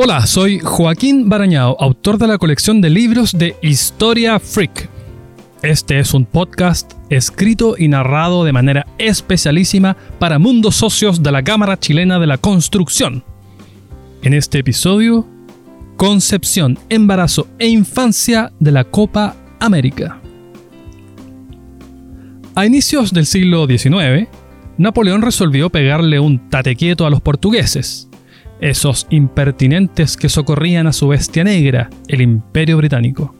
Hola, soy Joaquín Barañao, autor de la colección de libros de Historia Freak. Este es un podcast escrito y narrado de manera especialísima para mundos socios de la Cámara Chilena de la Construcción. En este episodio, concepción, embarazo e infancia de la Copa América. A inicios del siglo XIX, Napoleón resolvió pegarle un tatequieto a los portugueses esos impertinentes que socorrían a su bestia negra, el Imperio Británico.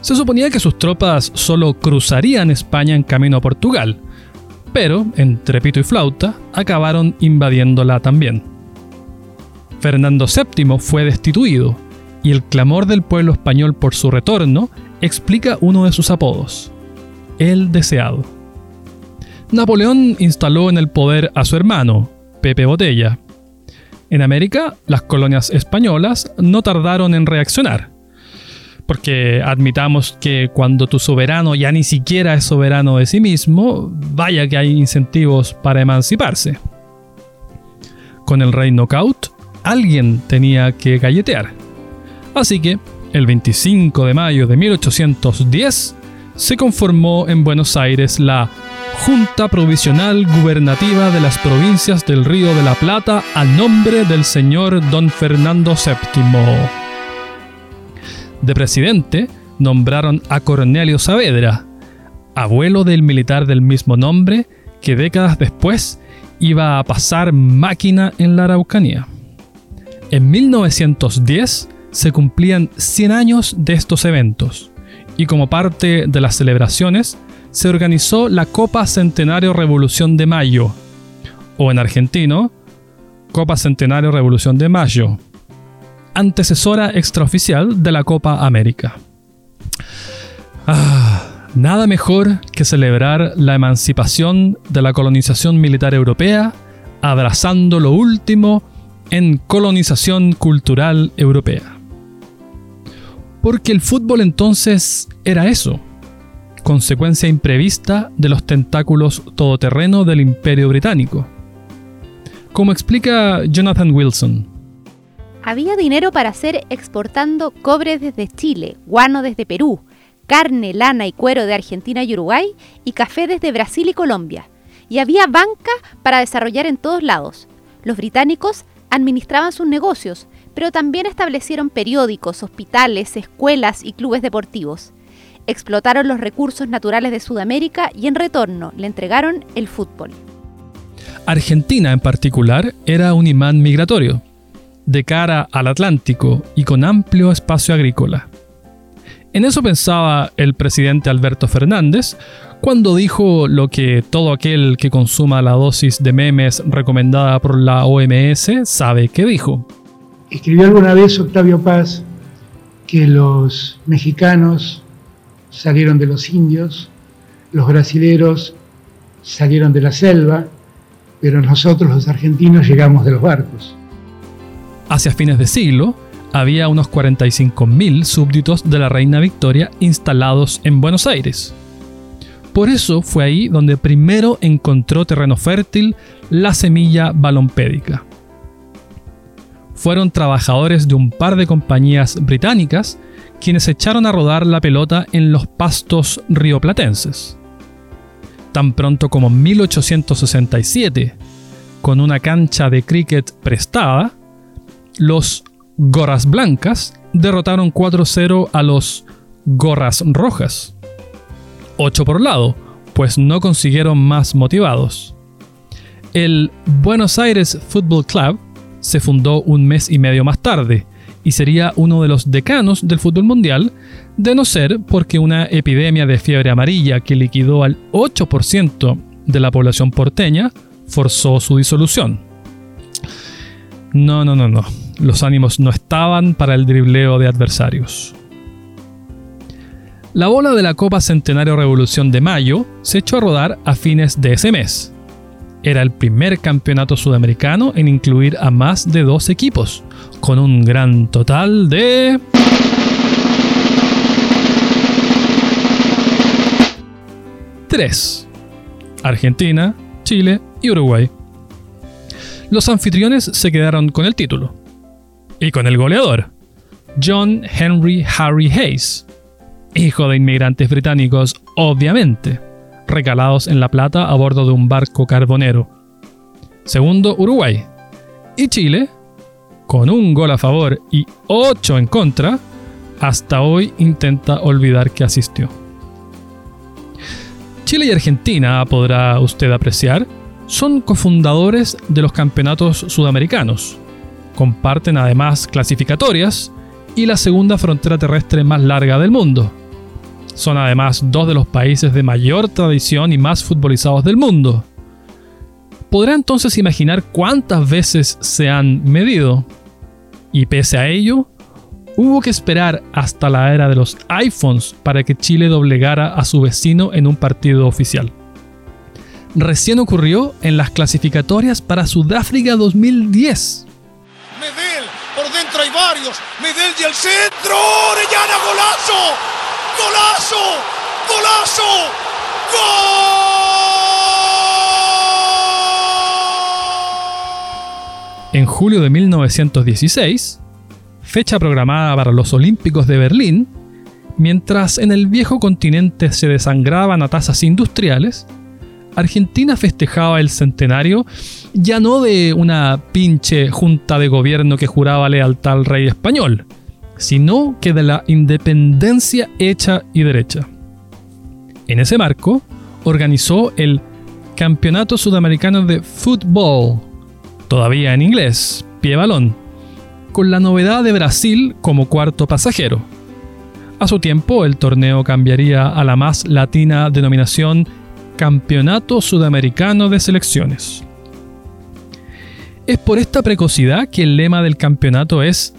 Se suponía que sus tropas solo cruzarían España en camino a Portugal, pero, entre pito y flauta, acabaron invadiéndola también. Fernando VII fue destituido, y el clamor del pueblo español por su retorno explica uno de sus apodos, el deseado. Napoleón instaló en el poder a su hermano, Pepe Botella, en América, las colonias españolas no tardaron en reaccionar. Porque admitamos que cuando tu soberano ya ni siquiera es soberano de sí mismo, vaya que hay incentivos para emanciparse. Con el rey knockout, alguien tenía que galletear. Así que, el 25 de mayo de 1810, se conformó en Buenos Aires la Junta Provisional Gubernativa de las Provincias del Río de la Plata a nombre del señor don Fernando VII. De presidente nombraron a Cornelio Saavedra, abuelo del militar del mismo nombre que décadas después iba a pasar máquina en la Araucanía. En 1910 se cumplían 100 años de estos eventos y como parte de las celebraciones se organizó la Copa Centenario Revolución de Mayo, o en argentino, Copa Centenario Revolución de Mayo, antecesora extraoficial de la Copa América. Ah, nada mejor que celebrar la emancipación de la colonización militar europea, abrazando lo último en colonización cultural europea. Porque el fútbol entonces era eso, consecuencia imprevista de los tentáculos todoterreno del Imperio Británico. Como explica Jonathan Wilson. Había dinero para hacer exportando cobre desde Chile, guano desde Perú, carne, lana y cuero de Argentina y Uruguay y café desde Brasil y Colombia. Y había banca para desarrollar en todos lados. Los británicos administraban sus negocios, pero también establecieron periódicos, hospitales, escuelas y clubes deportivos explotaron los recursos naturales de Sudamérica y en retorno le entregaron el fútbol. Argentina en particular era un imán migratorio, de cara al Atlántico y con amplio espacio agrícola. En eso pensaba el presidente Alberto Fernández cuando dijo lo que todo aquel que consuma la dosis de memes recomendada por la OMS sabe que dijo. Escribió alguna vez Octavio Paz que los mexicanos salieron de los indios, los brasileros salieron de la selva, pero nosotros los argentinos llegamos de los barcos. Hacia fines de siglo, había unos 45.000 súbditos de la reina Victoria instalados en Buenos Aires. Por eso fue ahí donde primero encontró terreno fértil la semilla balompédica. Fueron trabajadores de un par de compañías británicas quienes echaron a rodar la pelota en los pastos rioplatenses. Tan pronto como 1867, con una cancha de cricket prestada, los Gorras Blancas derrotaron 4-0 a los Gorras Rojas. 8 por lado, pues no consiguieron más motivados. El Buenos Aires Football Club se fundó un mes y medio más tarde, y sería uno de los decanos del fútbol mundial, de no ser porque una epidemia de fiebre amarilla que liquidó al 8% de la población porteña forzó su disolución. No, no, no, no. Los ánimos no estaban para el dribleo de adversarios. La bola de la Copa Centenario Revolución de Mayo se echó a rodar a fines de ese mes. Era el primer campeonato sudamericano en incluir a más de dos equipos, con un gran total de... Tres. Argentina, Chile y Uruguay. Los anfitriones se quedaron con el título. y con el goleador, John Henry Harry Hayes, hijo de inmigrantes británicos, obviamente, recalados en La Plata a bordo de un barco carbonero. Segundo, Uruguay. Y Chile, con un gol a favor y 8 en contra, hasta hoy intenta olvidar que asistió. Chile y Argentina, podrá usted apreciar, son cofundadores de los campeonatos sudamericanos. Comparten además clasificatorias y la segunda frontera terrestre más larga del mundo. Son además dos de los países de mayor tradición y más futbolizados del mundo. Podrá entonces imaginar cuántas veces se han medido. Y pese a ello, hubo que esperar hasta la era de los iPhones para que Chile doblegara a su vecino en un partido oficial. Recién ocurrió en las clasificatorias para Sudáfrica 2010. Medel, por dentro hay varios. Medel y el centro. Orellana, golazo. Golazo. Golazo. ¡Gol! En julio de 1916, fecha programada para los Olímpicos de Berlín, mientras en el viejo continente se desangraban a tasas industriales, Argentina festejaba el centenario ya no de una pinche junta de gobierno que juraba lealtad al rey español, sino que de la independencia hecha y derecha. En ese marco, organizó el Campeonato Sudamericano de Fútbol, todavía en inglés, pie balón, con la novedad de Brasil como cuarto pasajero. A su tiempo, el torneo cambiaría a la más latina denominación Campeonato Sudamericano de Selecciones. Es por esta precocidad que el lema del campeonato es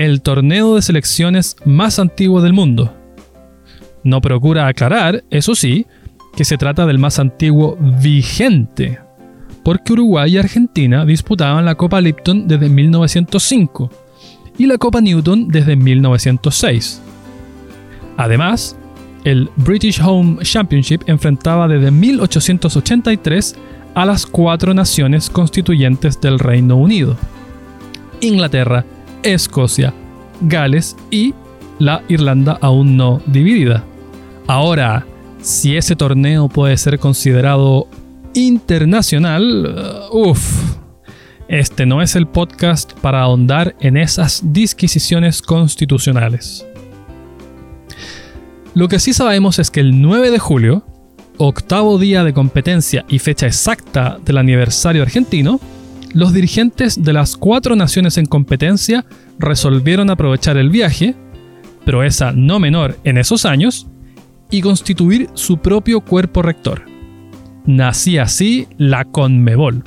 el torneo de selecciones más antiguo del mundo. No procura aclarar, eso sí, que se trata del más antiguo vigente, porque Uruguay y Argentina disputaban la Copa Lipton desde 1905 y la Copa Newton desde 1906. Además, el British Home Championship enfrentaba desde 1883 a las cuatro naciones constituyentes del Reino Unido. Inglaterra, Escocia, Gales y la Irlanda aún no dividida. Ahora, si ese torneo puede ser considerado internacional, uh, uff, este no es el podcast para ahondar en esas disquisiciones constitucionales. Lo que sí sabemos es que el 9 de julio, octavo día de competencia y fecha exacta del aniversario argentino, los dirigentes de las cuatro naciones en competencia resolvieron aprovechar el viaje, proeza no menor en esos años, y constituir su propio cuerpo rector. Nacía así la Conmebol.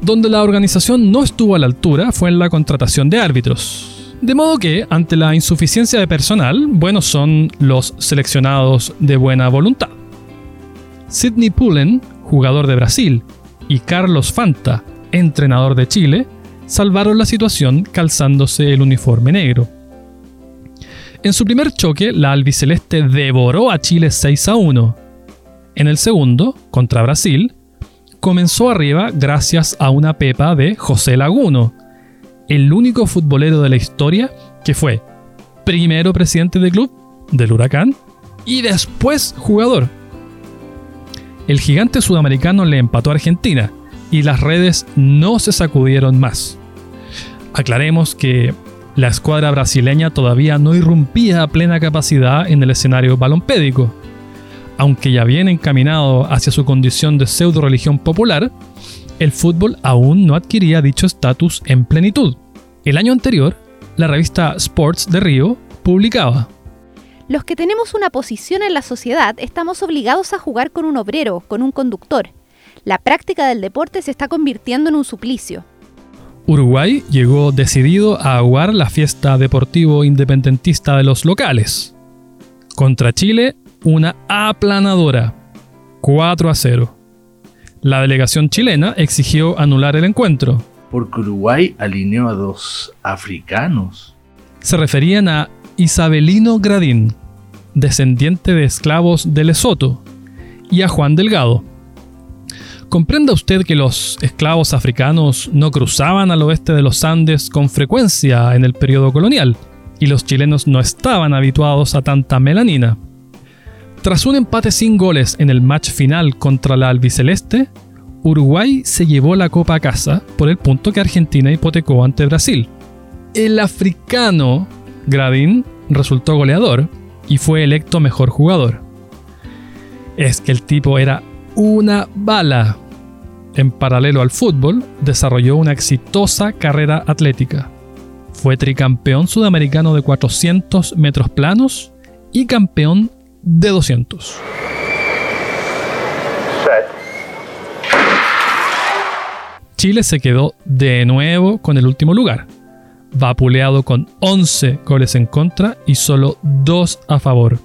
Donde la organización no estuvo a la altura fue en la contratación de árbitros, de modo que, ante la insuficiencia de personal, buenos son los seleccionados de buena voluntad. Sidney Pullen, jugador de Brasil, y Carlos Fanta, entrenador de Chile, salvaron la situación calzándose el uniforme negro. En su primer choque, la albiceleste devoró a Chile 6 a 1. En el segundo, contra Brasil, comenzó arriba gracias a una pepa de José Laguno, el único futbolero de la historia que fue primero presidente del club, del Huracán, y después jugador. El gigante sudamericano le empató a Argentina y las redes no se sacudieron más. Aclaremos que la escuadra brasileña todavía no irrumpía a plena capacidad en el escenario balompédico. Aunque ya bien encaminado hacia su condición de pseudo religión popular, el fútbol aún no adquiría dicho estatus en plenitud. El año anterior, la revista Sports de Río publicaba. Los que tenemos una posición en la sociedad estamos obligados a jugar con un obrero, con un conductor. La práctica del deporte se está convirtiendo en un suplicio. Uruguay llegó decidido a aguar la fiesta deportivo independentista de los locales. Contra Chile, una aplanadora. 4 a 0. La delegación chilena exigió anular el encuentro, porque Uruguay alineó a dos africanos. Se referían a Isabelino Gradín, descendiente de esclavos de Lesoto, y a Juan Delgado. Comprenda usted que los esclavos africanos no cruzaban al oeste de los Andes con frecuencia en el periodo colonial, y los chilenos no estaban habituados a tanta melanina. Tras un empate sin goles en el match final contra la albiceleste, Uruguay se llevó la copa a casa por el punto que Argentina hipotecó ante Brasil. El africano Gradín resultó goleador y fue electo mejor jugador. Es que el tipo era una bala. En paralelo al fútbol, desarrolló una exitosa carrera atlética. Fue tricampeón sudamericano de 400 metros planos y campeón de 200. Chile se quedó de nuevo con el último lugar, vapuleado con 11 goles en contra y solo 2 a favor.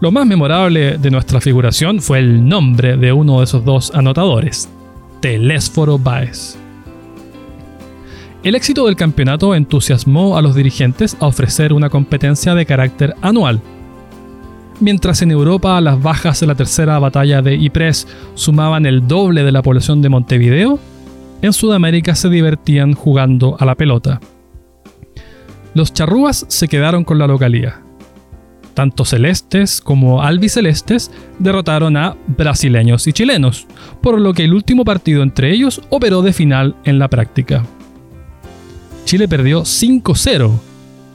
Lo más memorable de nuestra figuración fue el nombre de uno de esos dos anotadores, Telésforo Baez. El éxito del campeonato entusiasmó a los dirigentes a ofrecer una competencia de carácter anual, Mientras en Europa las bajas de la tercera batalla de Ypres sumaban el doble de la población de Montevideo, en Sudamérica se divertían jugando a la pelota. Los charrúas se quedaron con la localía. Tanto celestes como albicelestes derrotaron a brasileños y chilenos, por lo que el último partido entre ellos operó de final en la práctica. Chile perdió 5-0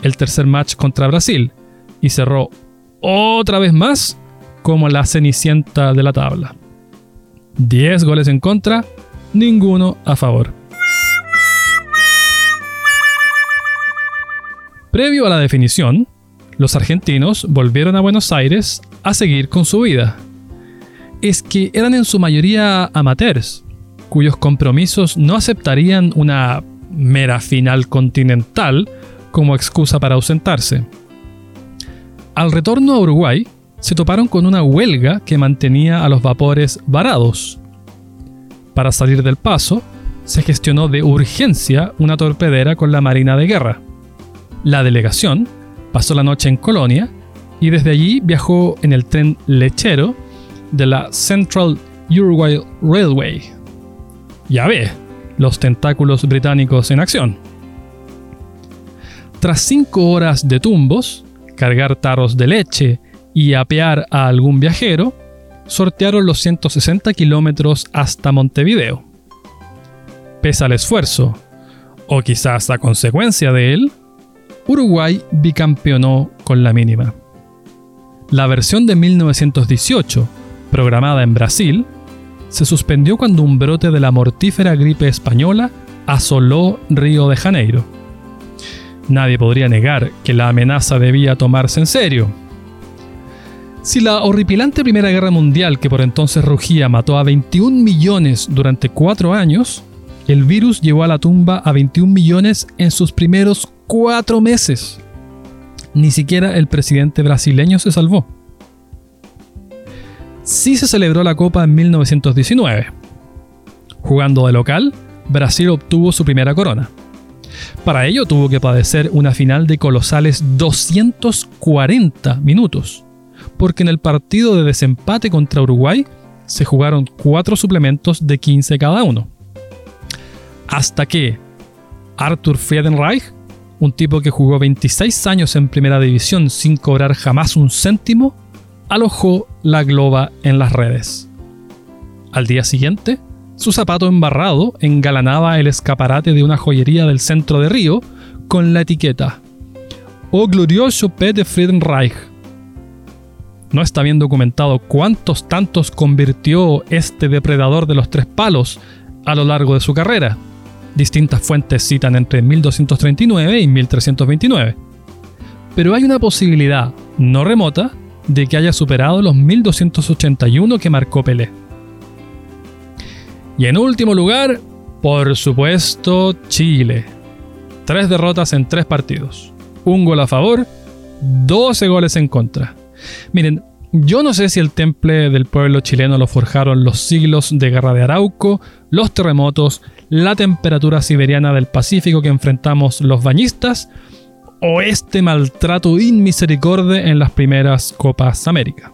el tercer match contra Brasil y cerró otra vez más como la cenicienta de la tabla. 10 goles en contra, ninguno a favor. Previo a la definición, los argentinos volvieron a Buenos Aires a seguir con su vida. Es que eran en su mayoría amateurs, cuyos compromisos no aceptarían una mera final continental como excusa para ausentarse. Al retorno a Uruguay, se toparon con una huelga que mantenía a los vapores varados. Para salir del paso, se gestionó de urgencia una torpedera con la Marina de Guerra. La delegación pasó la noche en Colonia y desde allí viajó en el tren lechero de la Central Uruguay Railway. Ya ve, los tentáculos británicos en acción. Tras cinco horas de tumbos, cargar tarros de leche y apear a algún viajero, sortearon los 160 kilómetros hasta Montevideo. Pese al esfuerzo, o quizás a consecuencia de él, Uruguay bicampeonó con la mínima. La versión de 1918, programada en Brasil, se suspendió cuando un brote de la mortífera gripe española asoló Río de Janeiro Nadie podría negar que la amenaza debía tomarse en serio. Si la horripilante Primera Guerra Mundial que por entonces rugía mató a 21 millones durante cuatro años, el virus llevó a la tumba a 21 millones en sus primeros cuatro meses. Ni siquiera el presidente brasileño se salvó. Sí se celebró la Copa en 1919. Jugando de local, Brasil obtuvo su primera corona. Para ello tuvo que padecer una final de colosales 240 minutos, porque en el partido de desempate contra Uruguay se jugaron cuatro suplementos de 15 cada uno. Hasta que Arthur Friedenreich, un tipo que jugó 26 años en primera división sin cobrar jamás un céntimo, alojó la globa en las redes. Al día siguiente, su zapato embarrado engalanaba el escaparate de una joyería del centro de Río con la etiqueta Oh glorioso P de Friedenreich. No está bien documentado cuántos tantos convirtió este depredador de los tres palos a lo largo de su carrera. Distintas fuentes citan entre 1239 y 1329. Pero hay una posibilidad no remota de que haya superado los 1281 que marcó Pelé. Y en último lugar, por supuesto, Chile. Tres derrotas en tres partidos. Un gol a favor, 12 goles en contra. Miren, yo no sé si el temple del pueblo chileno lo forjaron los siglos de guerra de Arauco, los terremotos, la temperatura siberiana del Pacífico que enfrentamos los bañistas, o este maltrato inmisericordia en las primeras Copas América.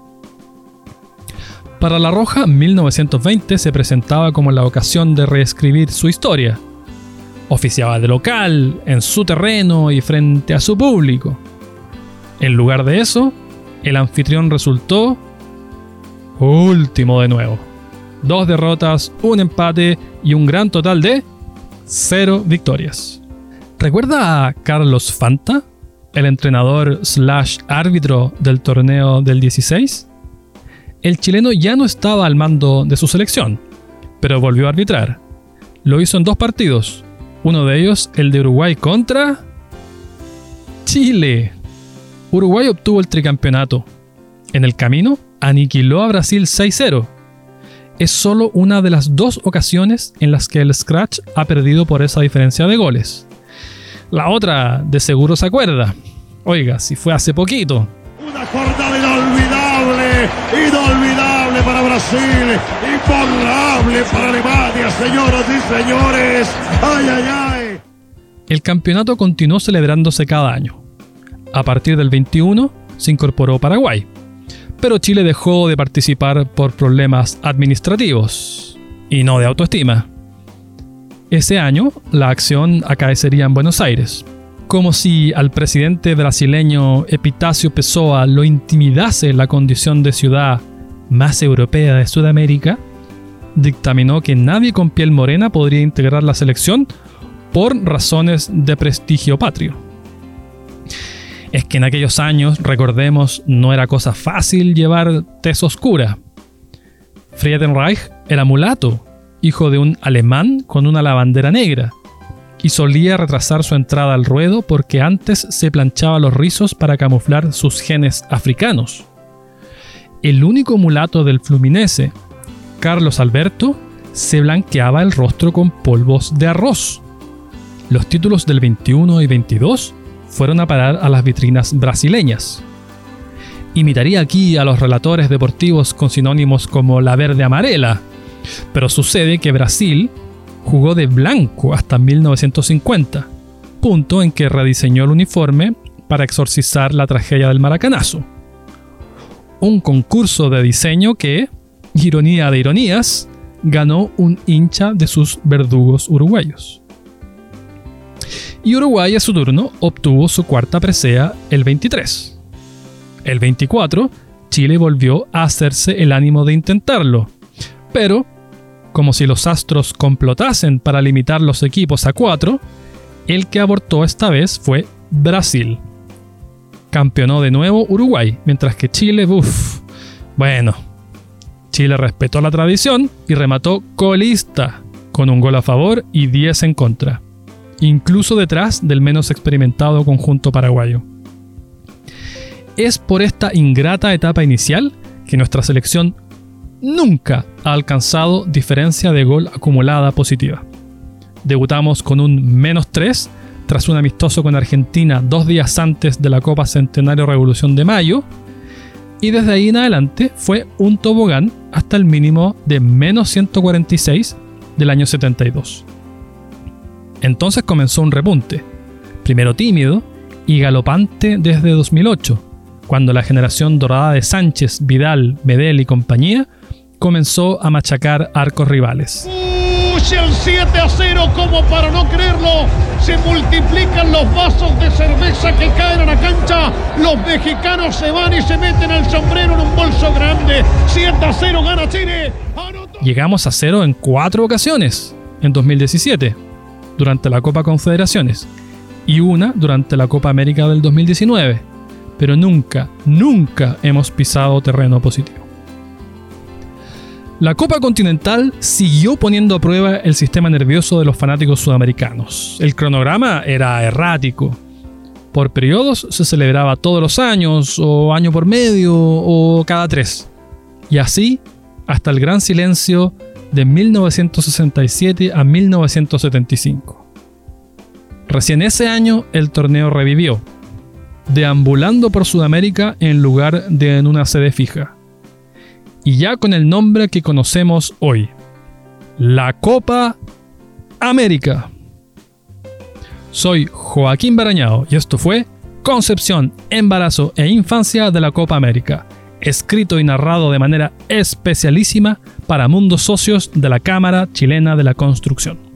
Para La Roja, 1920 se presentaba como la ocasión de reescribir su historia. Oficiaba de local, en su terreno y frente a su público. En lugar de eso, el anfitrión resultó último de nuevo. Dos derrotas, un empate y un gran total de cero victorias. ¿Recuerda a Carlos Fanta, el entrenador slash árbitro del torneo del 16? El chileno ya no estaba al mando de su selección, pero volvió a arbitrar. Lo hizo en dos partidos, uno de ellos el de Uruguay contra Chile. Uruguay obtuvo el tricampeonato. En el camino, aniquiló a Brasil 6-0. Es solo una de las dos ocasiones en las que el Scratch ha perdido por esa diferencia de goles. La otra, de seguro se acuerda. Oiga, si fue hace poquito. Una jornada inolvidable, inolvidable para Brasil, imborrable para Alemania, señoras y señores. Ay, ay, ay. El campeonato continuó celebrándose cada año. A partir del 21 se incorporó Paraguay, pero Chile dejó de participar por problemas administrativos y no de autoestima. Ese año, la acción acaecería en Buenos Aires, como si al presidente brasileño Epitacio Pessoa lo intimidase la condición de ciudad más europea de Sudamérica, dictaminó que nadie con piel morena podría integrar la selección por razones de prestigio patrio. Es que en aquellos años, recordemos, no era cosa fácil llevar tez oscura. Friedenreich era mulato, hijo de un alemán con una lavandera negra, y solía retrasar su entrada al ruedo porque antes se planchaba los rizos para camuflar sus genes africanos. El único mulato del Fluminense, Carlos Alberto, se blanqueaba el rostro con polvos de arroz. Los títulos del 21 y 22 fueron a parar a las vitrinas brasileñas. Imitaría aquí a los relatores deportivos con sinónimos como la verde amarela, pero sucede que Brasil jugó de blanco hasta 1950, punto en que rediseñó el uniforme para exorcizar la tragedia del maracanazo. Un concurso de diseño que, ironía de ironías, ganó un hincha de sus verdugos uruguayos. Y Uruguay a su turno obtuvo su cuarta presea el 23. El 24, Chile volvió a hacerse el ánimo de intentarlo, pero como si los astros complotasen para limitar los equipos a cuatro, el que abortó esta vez fue Brasil. Campeonó de nuevo Uruguay, mientras que Chile, uff, bueno, Chile respetó la tradición y remató colista, con un gol a favor y 10 en contra, incluso detrás del menos experimentado conjunto paraguayo. Es por esta ingrata etapa inicial que nuestra selección nunca ha alcanzado diferencia de gol acumulada positiva. Debutamos con un menos 3 tras un amistoso con Argentina dos días antes de la Copa Centenario Revolución de Mayo, y desde ahí en adelante fue un tobogán hasta el mínimo de menos 146 del año 72. Entonces comenzó un repunte, primero tímido y galopante desde 2008, cuando la generación dorada de Sánchez, Vidal, Medel y compañía comenzó a machacar arcos rivales. Push el 7 a 0 como para no creerlo. Se multiplican los vasos de cerveza que caen a la cancha. Los mexicanos se van y se meten el sombrero en un bolso grande. 7 a 0 gana Chile. Anotó- Llegamos a cero en cuatro ocasiones en 2017, durante la Copa Confederaciones, y una durante la Copa América del 2019, pero nunca, nunca hemos pisado terreno positivo. La Copa Continental siguió poniendo a prueba el sistema nervioso de los fanáticos sudamericanos. El cronograma era errático. Por periodos se celebraba todos los años, o año por medio, o cada tres. Y así hasta el gran silencio de 1967 a 1975. Recién ese año el torneo revivió, deambulando por Sudamérica en lugar de en una sede fija. Y ya con el nombre que conocemos hoy, la Copa América. Soy Joaquín Barañao y esto fue Concepción, Embarazo e Infancia de la Copa América, escrito y narrado de manera especialísima para mundos socios de la Cámara Chilena de la Construcción.